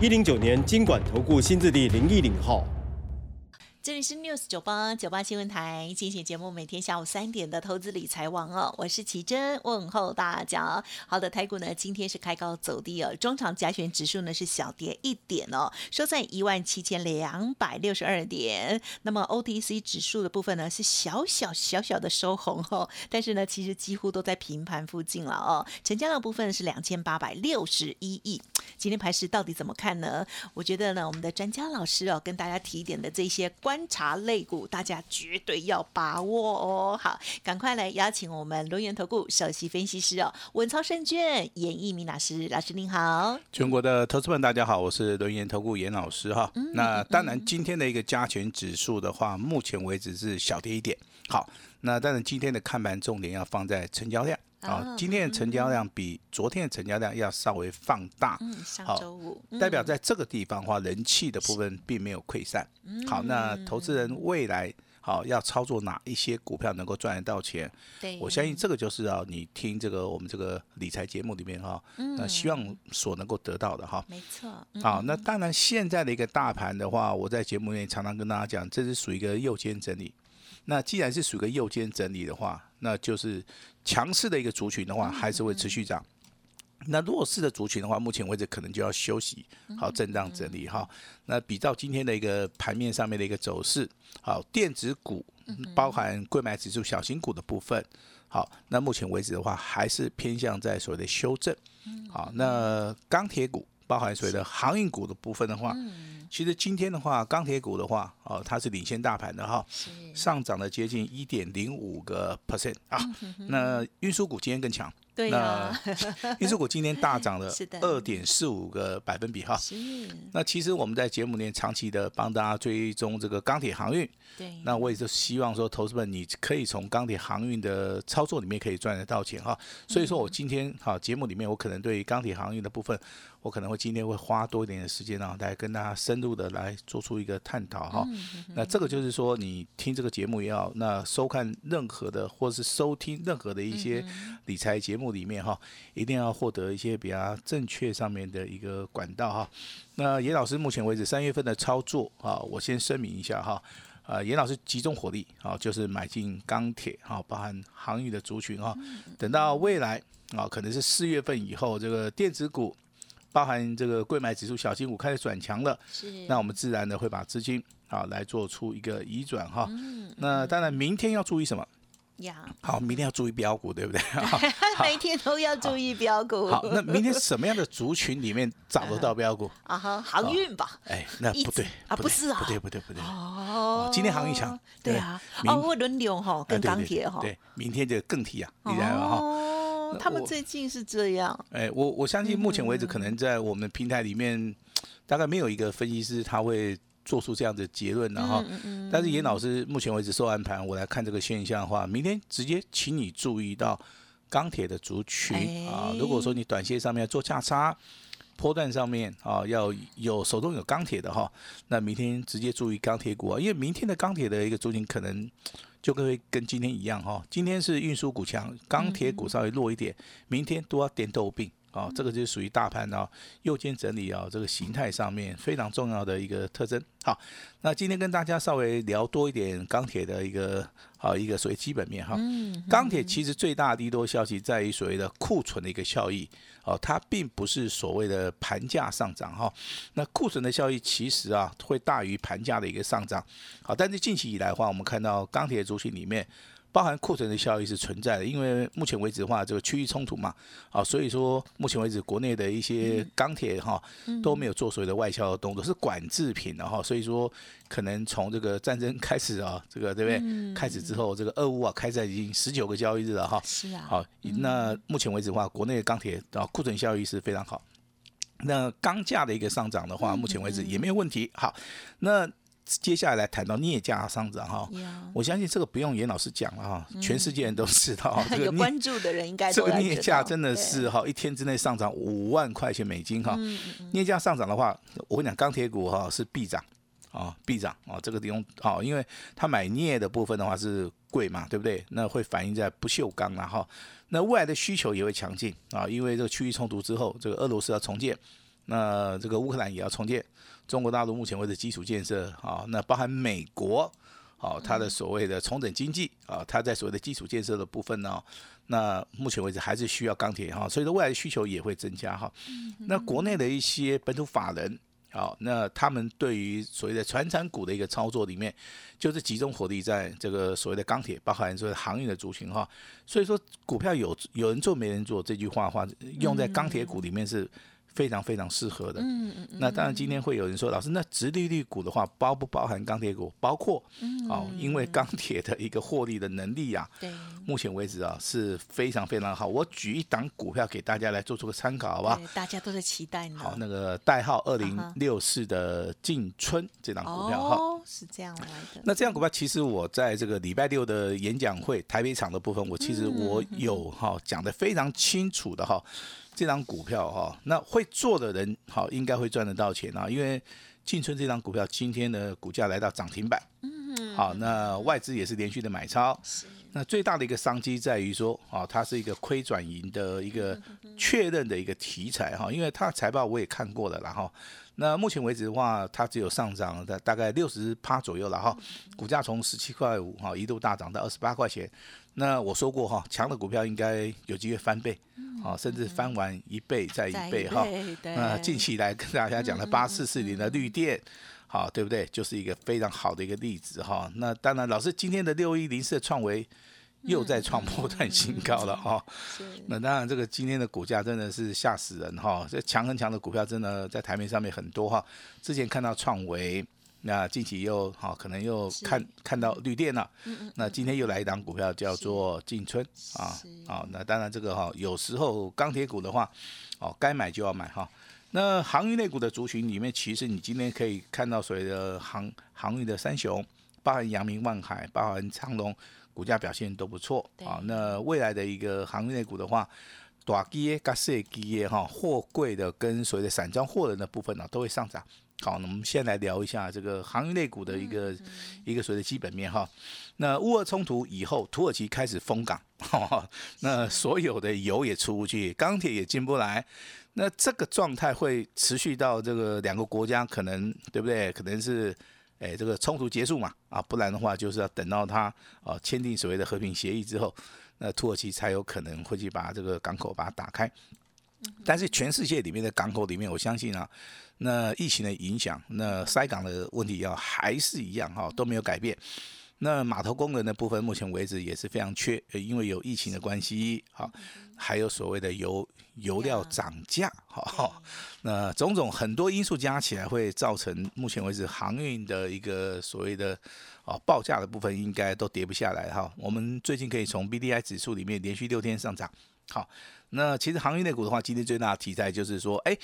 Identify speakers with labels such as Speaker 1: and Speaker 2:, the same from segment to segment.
Speaker 1: 一零九年经管投顾新字第零一零号。
Speaker 2: 这里是 News 九八九八新闻台，今天节目每天下午三点的投资理财网哦，我是奇珍，问候大家。好的，台股呢今天是开高走低哦，中场加权指数呢是小跌一点哦，收在一万七千两百六十二点。那么 OTC 指数的部分呢是小小小小的收红哦，但是呢其实几乎都在平盘附近了哦。成交量部分是两千八百六十一亿。今天盘市到底怎么看呢？我觉得呢，我们的专家老师哦跟大家提点的这些关察类股，大家绝对要把握哦。好，赶快来邀请我们龙源投顾首席分析师哦，稳操胜券严义明老师，老师您好。
Speaker 3: 全国的投资们，大家好，我是轮研投顾严老师哈。那当然，今天的一个加权指数的话，目前为止是小跌一点。好，那当然今天的看盘重点要放在成交量。啊，今天的成交量比昨天的成交量要稍微放大。
Speaker 2: 嗯，上周五
Speaker 3: 代表在这个地方的话，人气的部分并没有溃散。好，那投资人未来好要操作哪一些股票能够赚得到钱？
Speaker 2: 对，
Speaker 3: 我相信这个就是要你听这个我们这个理财节目里面哈，那希望所能够得到的哈。
Speaker 2: 没错。
Speaker 3: 好，那当然现在的一个大盘的话，我在节目里面常常跟大家讲，这是属于一个右肩整理。那既然是属于一个右肩整理的话，那就是强势的一个族群的话，还是会持续涨。那弱势的族群的话，目前为止可能就要休息，好震荡整理哈。那比照今天的一个盘面上面的一个走势，好电子股包含贵买指数小型股的部分，好，那目前为止的话，还是偏向在所谓的修正。好，那钢铁股包含所谓的航运股的部分的话。其实今天的话，钢铁股的话，哦，它是领先大盘的哈，上涨了接近一点零五个 percent 啊。那运输股今天更强，
Speaker 2: 对
Speaker 3: 那运输股今天大涨了二点四五个百分比哈。那其实我们在节目里面长期的帮大家追踪这个钢铁航运，
Speaker 2: 对。
Speaker 3: 那我也是希望说，投资们你可以从钢铁航运的操作里面可以赚得到钱哈。所以说我今天哈节目里面，我可能对钢铁航运的部分。我可能会今天会花多一点的时间啊，来跟大家深入的来做出一个探讨哈。那这个就是说，你听这个节目也好，那收看任何的或者是收听任何的一些理财节目里面哈，一定要获得一些比较正确上面的一个管道哈。那严老师目前为止三月份的操作啊，我先声明一下哈，啊，严老师集中火力啊，就是买进钢铁哈，包含航运的族群哈。等到未来啊，可能是四月份以后，这个电子股。包含这个贵买指数小金股开始转强了，
Speaker 2: 是，
Speaker 3: 那我们自然的会把资金啊来做出一个移转哈。那当然明天要注意什么？
Speaker 2: 呀，
Speaker 3: 好，明天要注意标股，对不对？
Speaker 2: 每天都要注意标股。
Speaker 3: 好，那明天什么样的族群里面找得到标股？
Speaker 2: 啊哈，航运吧。
Speaker 3: 哎，那不对
Speaker 2: 啊，不是啊，
Speaker 3: 不对不对不对。哦，今天航运强，
Speaker 2: 对啊，哦，会轮流哈，跟钢铁哈。
Speaker 3: 对，明天就更提啊，厉害了哈。
Speaker 2: 他们最近是这样。
Speaker 3: 哎，我我相信目前为止，可能在我们平台里面，大概没有一个分析师他会做出这样的结论了哈。但是严老师目前为止收完盘，我来看这个现象的话，明天直接请你注意到钢铁的族群啊。如果说你短线上面做价差，波段上面啊要有手中有钢铁的哈，那明天直接注意钢铁股啊，因为明天的钢铁的一个租金可能。就会跟今天一样哈，今天是运输股强，钢铁股稍微弱一点，明天都要点豆病啊，这个就属于大盘啊右肩整理啊这个形态上面非常重要的一个特征。好，那今天跟大家稍微聊多一点钢铁的一个好一个所谓基本面哈，钢铁其实最大的利多消息在于所谓的库存的一个效益。哦，它并不是所谓的盘价上涨哈，那库存的效益其实啊会大于盘价的一个上涨。好，但是近期以来的话，我们看到钢铁族群里面。包含库存的效益是存在的，因为目前为止的话，这个区域冲突嘛，啊，所以说目前为止国内的一些钢铁哈都没有做所谓的外销的动作，是管制品的哈，所以说可能从这个战争开始啊，这个对不对？开始之后，这个俄乌啊开战已经十九个交易日了哈，
Speaker 2: 是啊，
Speaker 3: 好，那目前为止的话，国内的钢铁啊库存效益是非常好。那钢价的一个上涨的话，目前为止也没有问题。好，那接下来来谈到镍价上涨哈，我相信这个不用严老师讲了哈，全世界人都知道。
Speaker 2: 有关注的人应该
Speaker 3: 这个镍价真的是哈，一天之内上涨五万块钱美金哈。镍价上涨的话，我跟你讲，钢铁股哈是必涨啊，必涨啊，这个地方啊，因为他买镍的部分的话是贵嘛，对不对？那会反映在不锈钢然后。那未来的需求也会强劲啊，因为这个区域冲突之后，这个俄罗斯要重建，那这个乌克兰也要重建，中国大陆目前为止基础建设啊，那包含美国，好，它的所谓的重整经济啊，它在所谓的基础建设的部分呢，那目前为止还是需要钢铁哈，所以说未来的需求也会增加哈。那国内的一些本土法人。好，那他们对于所谓的传产股的一个操作里面，就是集中火力在这个所谓的钢铁，包含所谓航运的族群哈。所以说，股票有有人做没人做这句话的话，用在钢铁股里面是。非常非常适合的。嗯嗯嗯。那当然，今天会有人说，老师，那直利率股的话，包不包含钢铁股？包括。嗯。哦，因为钢铁的一个获利的能力啊，对。目前为止啊，是非常非常好。我举一档股票给大家来做出个参考，好不好？
Speaker 2: 大家都在期待呢。
Speaker 3: 好，那个代号二零六四的进春这档股票哈。
Speaker 2: 哦，是这样来的。
Speaker 3: 那这样股票，其实我在这个礼拜六的演讲会台北场的部分，我其实我有哈讲的非常清楚的哈。这张股票哈，那会做的人好，应该会赚得到钱啊！因为进春这张股票今天的股价来到涨停板，嗯，好，那外资也是连续的买超，那最大的一个商机在于说，啊，它是一个亏转盈的一个确认的一个题材哈，因为它财报我也看过了，然后。那目前为止的话，它只有上涨的大概六十趴左右了哈，股价从十七块五哈一度大涨到二十八块钱。那我说过哈，强的股票应该有机会翻倍，啊，甚至翻完一倍再一倍哈。那近期来跟大家讲的八四四零的绿电，好对不对？就是一个非常好的一个例子哈。那当然，老师今天的六一零四的创维。又在创破断新高了哈，那当然这个今天的股价真的是吓死人哈，这强很强的股票真的在台面上面很多哈。之前看到创维，那近期又好可能又看看到绿电了，那今天又来一档股票叫做进春啊，好，那当然这个哈有时候钢铁股的话，哦该买就要买哈。那航运类股的族群里面，其实你今天可以看到所谓的航航运的三雄，包含阳明、万海，包含长隆。股价表现都不错啊，那未来的一个行业内股的话，大基业、加细基业哈，货柜的跟所谓的散装货人的部分呢，都会上涨。好，那我们先来聊一下这个行业类股的一个一个所谓的基本面哈。那乌俄冲突以后，土耳其开始封港，那所有的油也出不去，钢铁也进不来，那这个状态会持续到这个两个国家可能对不对？可能是。哎，这个冲突结束嘛，啊，不然的话就是要等到他啊签订所谓的和平协议之后，那土耳其才有可能会去把这个港口把它打开。但是全世界里面的港口里面，我相信啊，那疫情的影响，那塞港的问题要还是一样哈，都没有改变。那码头工人的部分，目前为止也是非常缺，因为有疫情的关系，好，还有所谓的油油料涨价，好，那种种很多因素加起来，会造成目前为止航运的一个所谓的啊报价的部分，应该都跌不下来哈。我们最近可以从 B D I 指数里面连续六天上涨，好，那其实航运类股的话，今天最大的题材就是说，哎。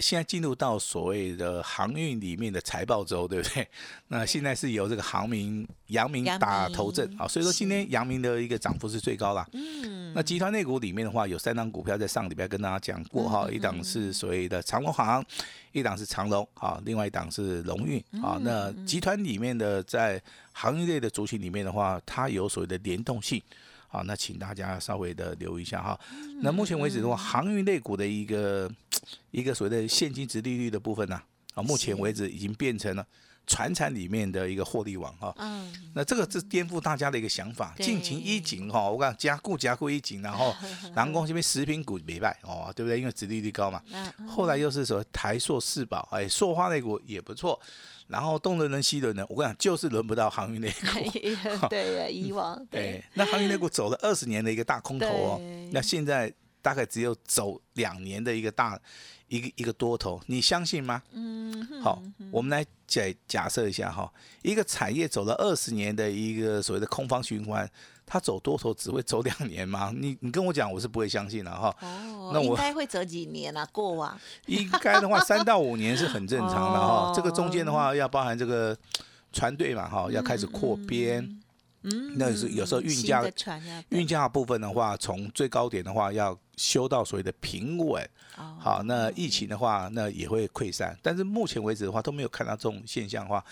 Speaker 3: 现在进入到所谓的航运里面的财报周，对不对？那现在是由这个航明、阳明打头阵啊，所以说今天阳明的一个涨幅是最高了。嗯，那集团内股里面的话，有三档股票在上礼拜跟大家讲过哈，一档是所谓的长隆行，一档是长隆啊，另外一档是龙运啊。那集团里面的在航运类的族群里面的话，它有所谓的联动性。好，那请大家稍微的留一下哈。那目前为止的话，航运类股的一个一个所谓的现金值利率的部分呢，啊，目前为止已经变成了船产里面的一个获利王哈。嗯。那这个是颠覆大家的一个想法，近情一景哈，我讲加固加固一景，然后南光这边食品股没败哦，对不对？因为值利率高嘛。后来又是什么台塑四宝，哎，塑化类股也不错。然后东轮人西轮人，我跟你讲，就是轮不到航运类
Speaker 2: 股。对，以往
Speaker 3: 对。那航运类股走了二十年的一个大空头哦，那现在大概只有走两年的一个大一个一个多头，你相信吗？嗯。好，我们来假假设一下哈，一个产业走了二十年的一个所谓的空方循环，它走多头只会走两年吗？你你跟我讲，我是不会相信的哈。
Speaker 2: 哦，
Speaker 3: 那我
Speaker 2: 应该会走几年啊？过往
Speaker 3: 应该的话，三到五年是很正常的哈。这个中间的话，要包含这个船队嘛哈，要开始扩编。
Speaker 2: 嗯，
Speaker 3: 那是有时候运价运价部分的话，从最高点的话要修到所谓的平稳。
Speaker 2: 哦
Speaker 3: 好，那疫情的话，那也会溃散。但是目前为止的话，都没有看到这种现象的话，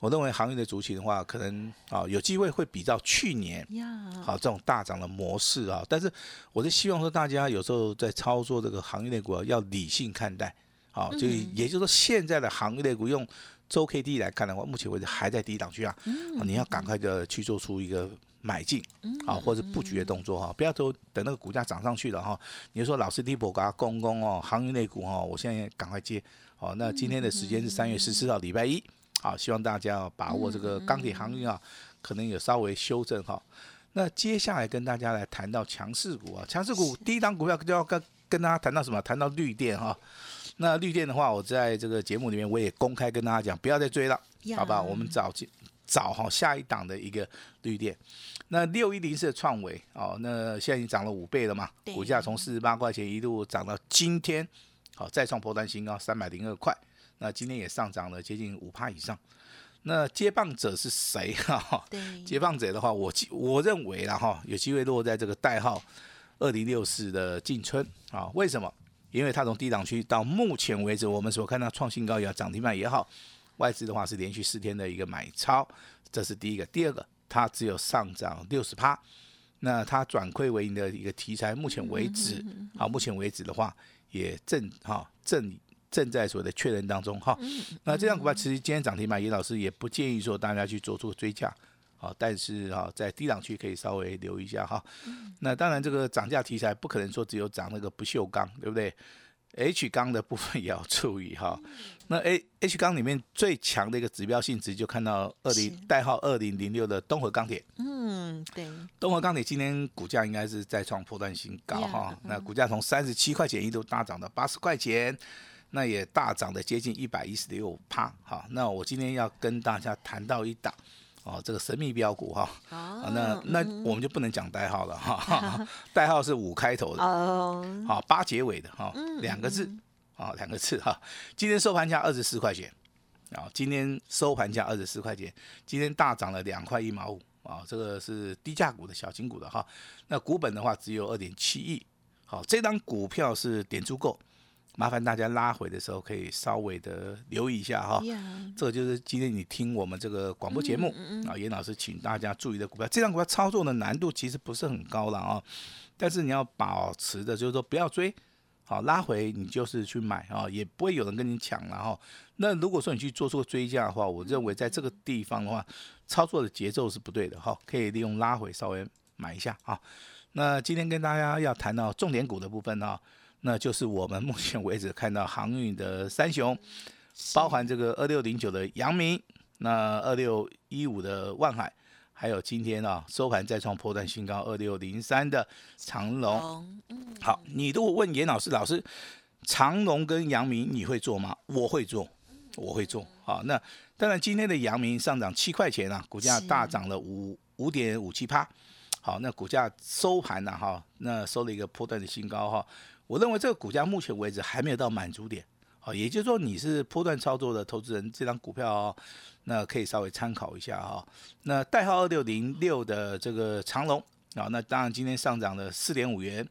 Speaker 3: 我认为行业的族群的话，可能啊有机会会比较去年
Speaker 2: 呀，
Speaker 3: 好这种大涨的模式啊。但是我是希望说，大家有时候在操作这个行业类股啊要理性看待。好，就也就是说，现在的行业类股用周 K D 来看的话，目前为止还在低档区啊，啊你要赶快的去做出一个买进啊，或者布局的动作哈，不要说等那个股价涨上去了哈，你就说老师低博给他攻攻哦，航运类股哦，我现在赶快接。哦，那今天的时间是三月十四号礼拜一，好，希望大家要把握这个钢铁航运啊，可能有稍微修正哈。那接下来跟大家来谈到强势股啊，强势股第一档股票就要跟跟大家谈到什么？谈到绿电哈。那绿电的话，我在这个节目里面我也公开跟大家讲，不要再追了，
Speaker 2: 呀
Speaker 3: 好吧？我们找找哈下一档的一个绿电。那六一零是创维哦，那现在已经涨了五倍了嘛，股价从四十八块钱一路涨到今天，好再创破断新高三百零二块，那今天也上涨了接近五趴以上。那接棒者是谁 哈？
Speaker 2: 对，
Speaker 3: 接棒者的话，我我认为了哈，有机会落在这个代号二零六四的进春啊？为什么？因为它从低档区到目前为止，我们所看到创新高也好，涨停板也好，外资的话是连续四天的一个买超，这是第一个。第二个，它只有上涨六十趴，那它转亏为盈的一个题材，目前为止，好，目前为止的话也正哈正正在所谓的确认当中哈。那这样股票其实今天涨停板，严老师也不建议说大家去做出追加。好，但是哈，在低档区可以稍微留一下哈。那当然，这个涨价题材不可能说只有涨那个不锈钢，对不对？H 钢的部分 也要注意哈。那 A H 钢里面最强的一个指标性值，就看到二零代号二零零六的东河钢铁。
Speaker 2: 嗯，对，
Speaker 3: 东河钢铁今天股价应该是再创破断新高哈。那股价从三十七块钱一度大涨到八十块钱，那也大涨的接近一百一十六趴。好，那我今天要跟大家谈到一档。哦，这个神秘标股哈，啊，那那我们就不能讲代号了哈，代号是五开头的，
Speaker 2: 哦，
Speaker 3: 好八结尾的哈，两个字，啊两个字哈。今天收盘价二十四块钱，啊，今天收盘价二十四块钱，今天大涨了两块一毛五，啊，这个是低价股的小金股的哈。那股本的话只有二点七亿，好，这张股票是点足够。麻烦大家拉回的时候，可以稍微的留意一下哈。
Speaker 2: 呀，
Speaker 3: 这个就是今天你听我们这个广播节目啊，严老师请大家注意的股票。这张股票操作的难度其实不是很高了啊，但是你要保持的就是说不要追，好拉回你就是去买啊，也不会有人跟你抢了哈。那如果说你去做出个追加的话，我认为在这个地方的话，操作的节奏是不对的哈，可以利用拉回稍微买一下啊。那今天跟大家要谈到重点股的部分呢、那就是我们目前为止看到航运的三雄，包含这个二六零九的阳明，那二六一五的万海，还有今天啊收盘再创破断新高二六零三的长隆。
Speaker 2: 龙，嗯，
Speaker 3: 好，你如果问严老师，老师长隆跟阳明你会做吗？我会做，我会做。好，那当然今天的阳明上涨七块钱啊，股价大涨了五五点五七趴。好，那股价收盘了、哈，那收了一个波段的新高哈。我认为这个股价目前为止还没有到满足点，好，也就是说你是波段操作的投资人，这张股票哦，那可以稍微参考一下哈。那代号二六零六的这个长龙啊，那当然今天上涨了四点五元，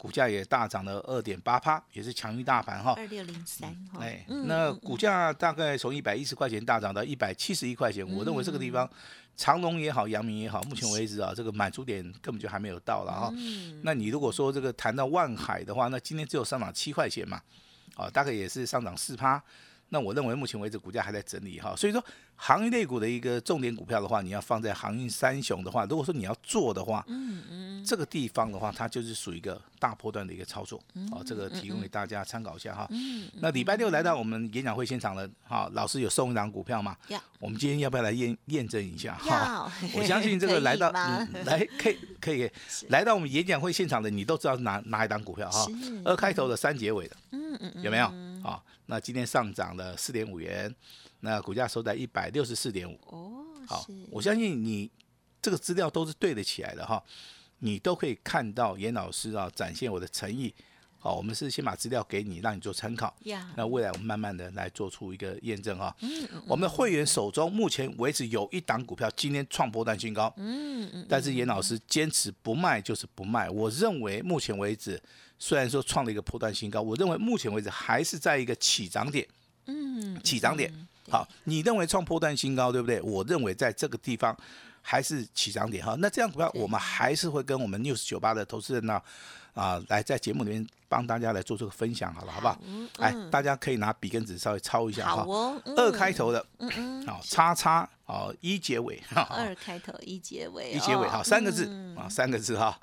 Speaker 3: 股价也大涨了二点八趴，也是强于大盘哈。
Speaker 2: 二六零三哈，
Speaker 3: 哎，
Speaker 2: 嗯
Speaker 3: 那股价大概从一百一十块钱大涨到一百七十一块钱，我认为这个地方，长隆也好，阳明也好，目前为止啊，这个满足点根本就还没有到了哈。
Speaker 2: 嗯
Speaker 3: 那你如果说这个谈到万海的话，那今天只有上涨七块钱嘛，啊，大概也是上涨四趴。那我认为目前为止股价还在整理哈，所以说航运类股的一个重点股票的话，你要放在航运三雄的话，如果说你要做的话，
Speaker 2: 嗯嗯，
Speaker 3: 这个地方的话，它就是属于一个大波段的一个操作，哦，这个提供给大家参考一下哈。
Speaker 2: 嗯
Speaker 3: 那礼拜六来到我们演讲会现场的哈，老师有送一档股票吗？
Speaker 2: 要
Speaker 3: 我们今天要不要来验验证一下哈？
Speaker 2: 要，
Speaker 3: 我相信这个来到来 可以 可以来到我们演讲会现场的，你都知道哪哪一档股票哈
Speaker 2: 是？
Speaker 3: 二开头的三结尾的
Speaker 2: 嗯嗯嗯，
Speaker 3: 有没有？啊，那今天上涨了四点五元，那股价收在一百六十四点五。
Speaker 2: 哦，
Speaker 3: 好
Speaker 2: 是，
Speaker 3: 我相信你这个资料都是对得起来的哈，你都可以看到严老师啊展现我的诚意。好，我们是先把资料给你，让你做参考。
Speaker 2: 呀，
Speaker 3: 那未来我们慢慢的来做出一个验证啊。
Speaker 2: 嗯嗯
Speaker 3: 我们的会员手中目前为止有一档股票今天创波段新高，
Speaker 2: 嗯嗯，
Speaker 3: 但是严老师坚持不卖就是不卖。我认为目前为止，虽然说创了一个波段新高，我认为目前为止还是在一个起涨点，
Speaker 2: 嗯，
Speaker 3: 起涨点
Speaker 2: 嗯。
Speaker 3: 好，你认为创波段新高，对不对？我认为在这个地方还是起涨点哈。那这样股票，我们还是会跟我们 News 九八的投资人呢，啊，来在节目里面帮大家来做这个分享，好了，好不好？
Speaker 2: 嗯
Speaker 3: 哎，
Speaker 2: 嗯
Speaker 3: 大家可以拿笔跟纸稍微抄一下哈。
Speaker 2: 好哦，嗯
Speaker 3: 二开头的，
Speaker 2: 嗯嗯，
Speaker 3: 好，叉叉，好，一结尾，哈，
Speaker 2: 二开头一结尾，
Speaker 3: 一结尾，
Speaker 2: 哦
Speaker 3: 好，三个字
Speaker 2: 嗯
Speaker 3: 啊，三个字哈。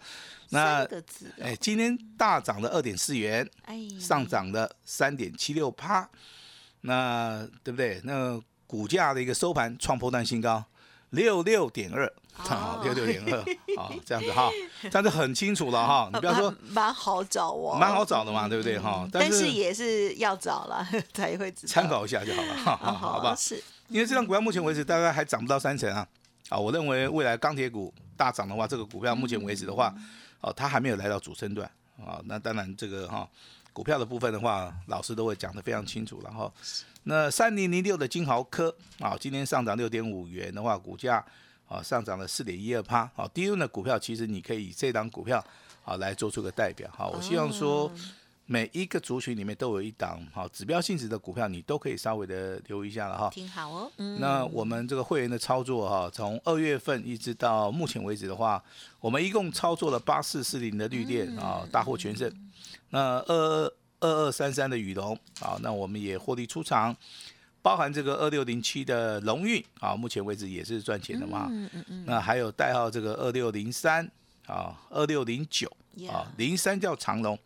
Speaker 3: 那
Speaker 2: 三个字哦，
Speaker 3: 哎，今天大涨了二点四元，
Speaker 2: 哎，
Speaker 3: 上涨了三点七六趴，那对不对？那股价的一个收盘创破断新高，六六点二，啊
Speaker 2: 哦，
Speaker 3: 六六点二，啊，这样子哈，这样子很清楚了哈。你不要说
Speaker 2: 蛮蛮好找哦，
Speaker 3: 蛮好找的嘛，对不对哈？
Speaker 2: 嗯但
Speaker 3: 是
Speaker 2: 是也是要找了 才会知道
Speaker 3: 参考一下就好了，好吧？
Speaker 2: 是，
Speaker 3: 因为这张股票目前为止大概还涨不到三成啊，啊，我认为未来钢铁股大涨的话，这个股票目前为止的话，哦，它还没有来到主升段啊。那当然这个哈，股票的部分的话，老师都会讲得非常清楚然后。那三零零六的金豪科啊，今天上涨六点五元的话，股价啊上涨了四点一二趴。好，低润的股票其实你可以以这档股票啊来做出个代表哈。我希望说。
Speaker 2: 哦
Speaker 3: 每一个族群里面都有一档好指标性质的股票，你都可以稍微的留意一下了哈。
Speaker 2: 挺好哦，嗯，
Speaker 3: 那我们这个会员的操作哈，从二月份一直到目前为止的话，我们一共操作了八四四零的绿电啊，大获全胜。那二二二二三三的羽龙啊，那我们也获利出场，包含这个二六零七的龙运啊，目前为止也是赚钱的嘛。
Speaker 2: 嗯嗯嗯，
Speaker 3: 那还有代号这个二六零三啊，二六零九啊零三叫长隆，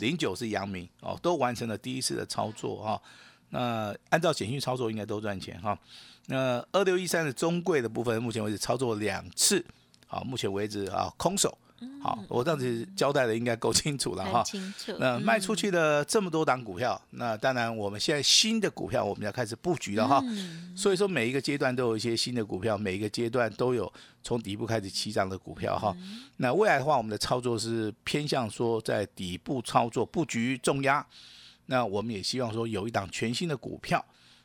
Speaker 3: 零九是阳明哦，都完成了第一次的操作哈、那按照简讯操作应该都赚钱哈、那二六一三的中贵的部分，目前为止操作两次，好，目前为止啊空手，好，我这样子交代的应该够清楚了哈。
Speaker 2: 清楚，
Speaker 3: 那卖
Speaker 2: 嗯
Speaker 3: 出去的这么多档股票，那当然我们现在新的股票我们要开始布局了哈。
Speaker 2: 嗯
Speaker 3: 所以说每一个阶段都有一些新的股票，每一个阶段都有从底部开始起涨的股票哈。那未来的话，我们的操作是偏向说在底部操作布局重压。那我们也希望说有一档全新的股票，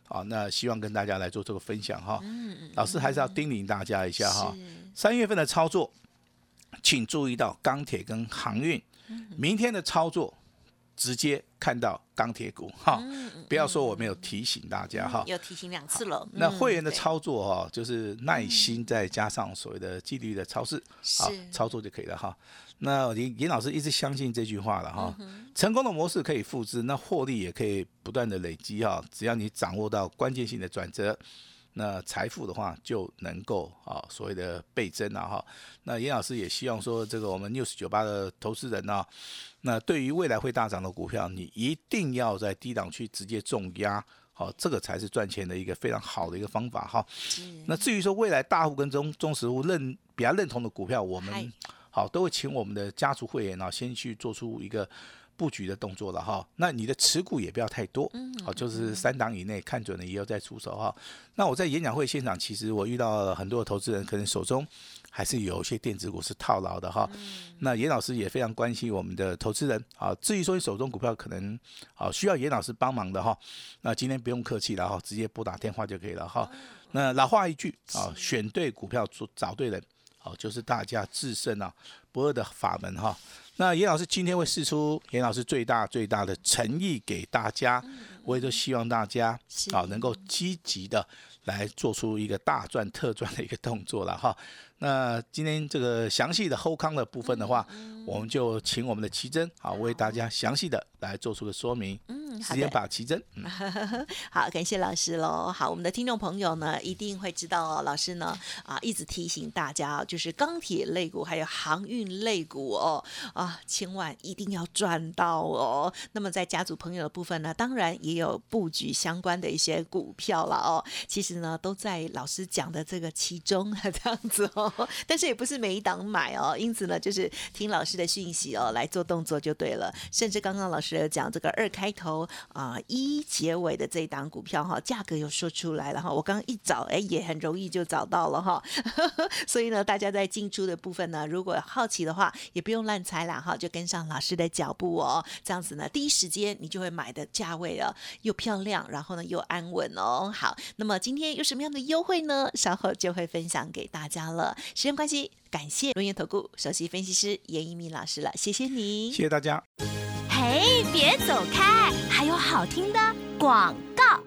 Speaker 3: 好，那希望跟大家来做这个分享哈。老师还是要叮咛大家一下哈。三月份的操作，请注意到钢铁跟航运。明天的操作，直接看到钢铁股哈，不要说我没有提醒大家哈。
Speaker 2: 有提醒两次了，
Speaker 3: 那
Speaker 2: 嗯
Speaker 3: 会员的操作哈，就是耐心再加上所谓的纪律的操试，好操作就可以了哈。那严严老师一直相信这句话了哈，成功的模式可以复制，那获利也可以不断的累积哈。只要你掌握到关键性的转折，那财富的话就能够啊所谓的倍增了哈。那严老师也希望说，这个我们 news 九八的投资人呢、那对于未来会大涨的股票，你一定要在低档区直接重压，好，这个才是赚钱的一个非常好的一个方法哈。
Speaker 2: 是
Speaker 3: 那至于说未来大户跟中中实户认比较认同的股票，我们好都会请我们的家族会员啊，先去做出一个布局的动作了哈。那你的持股也不要太多，好，就是三档以内，看准了以后再出手哈。那我在演讲会现场，其实我遇到了很多的投资人，可能手中还是有一些电子股是套牢的哈。那严老师也非常关心我们的投资人啊。至于说你手中股票可能啊需要严老师帮忙的哈，那今天不用客气了哈，直接拨打电话就可以了哈。那老话一句啊，选对股票做找对人，好、就是大家制胜啊不二的法门哈。那严老师今天会试出严老师最大最大的诚意给大家，我也就希望大家啊能够积极的来做出一个大赚特赚的一个动作了哈。那今天这个详细的后康的部分的话，我们就请我们的奇珍啊为大家详细的来做出个说明。时间
Speaker 2: 的。
Speaker 3: 把奇珍，嗯
Speaker 2: 好，感谢老师喽。好，我们的听众朋友呢，一定会知道哦，老师呢啊一直提醒大家哦，就是钢铁类股还有航运运类股哦啊，千万一定要赚到哦。那么在家族朋友的部分呢，当然也有布局相关的一些股票了哦。其实呢，都在老师讲的这个其中这样子哦。但是也不是每一档买哦，因此呢，就是听老师的讯息哦来做动作就对了。甚至刚刚老师有讲这个二开头啊一结尾的这一档股票哈，价格有说出来了哈。我刚刚一找，哎，也很容易就找到了哈。所以呢，大家在进出的部分呢，如果好奇的话，也不用乱猜了哈，就跟上老师的脚步哦。这样子呢，第一时间你就会买的价位啊，又漂亮，然后呢又安稳哦。好，那么今天有什么样的优惠呢？稍后就会分享给大家了。时间关系，感谢龙岩投顾首席分析师严一鸣老师了，谢谢你，
Speaker 3: 谢谢大家。
Speaker 4: 哎，别走开，还有好听的广告。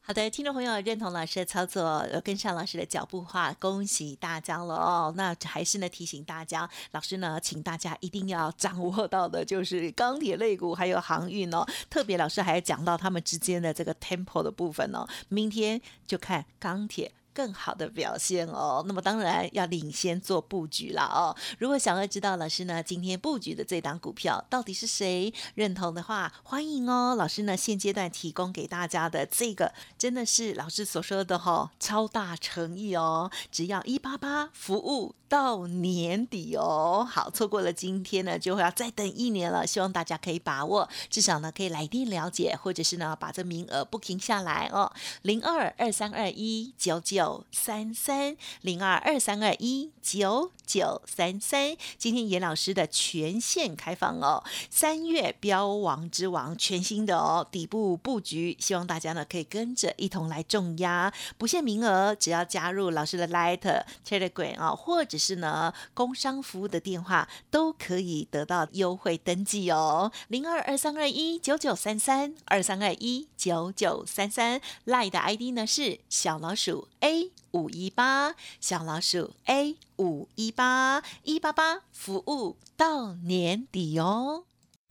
Speaker 2: 好的，听众朋友认同老师的操作，跟上老师的脚步话，恭喜大家了哦。那还是呢提醒大家，老师呢请大家一定要掌握到的就是钢铁类股还有航运哦。特别老师还讲到他们之间的这个 tempo 的部分哦，明天就看钢铁。更好的表现哦，那么当然要领先做布局了哦。如果想要知道老师呢今天布局的这档股票到底是谁认同的话，欢迎哦。老师呢现阶段提供给大家的这个真的是老师所说的哈超大诚意哦，只要一八八服务。到年底哦，好，错过了今天呢，就会要再等一年了。希望大家可以把握，至少呢可以来电了解，或者是呢把这名额不停下来哦。零二二三二一九九三三零二二三二一九九三三，今天严老师的全线开放哦，三月标王之王全新的哦，底部布局，希望大家呢可以跟着一同来重压，不限名额，只要加入老师的 Light Telegram 啊，或者是呢，工商服务的电话都可以得到优惠登记哦，零二二三二一九九三三二三二一九九三三，Line 的 ID 呢是小老鼠 A 五一八，小老鼠 A 五一八一八八，服务到年底哦。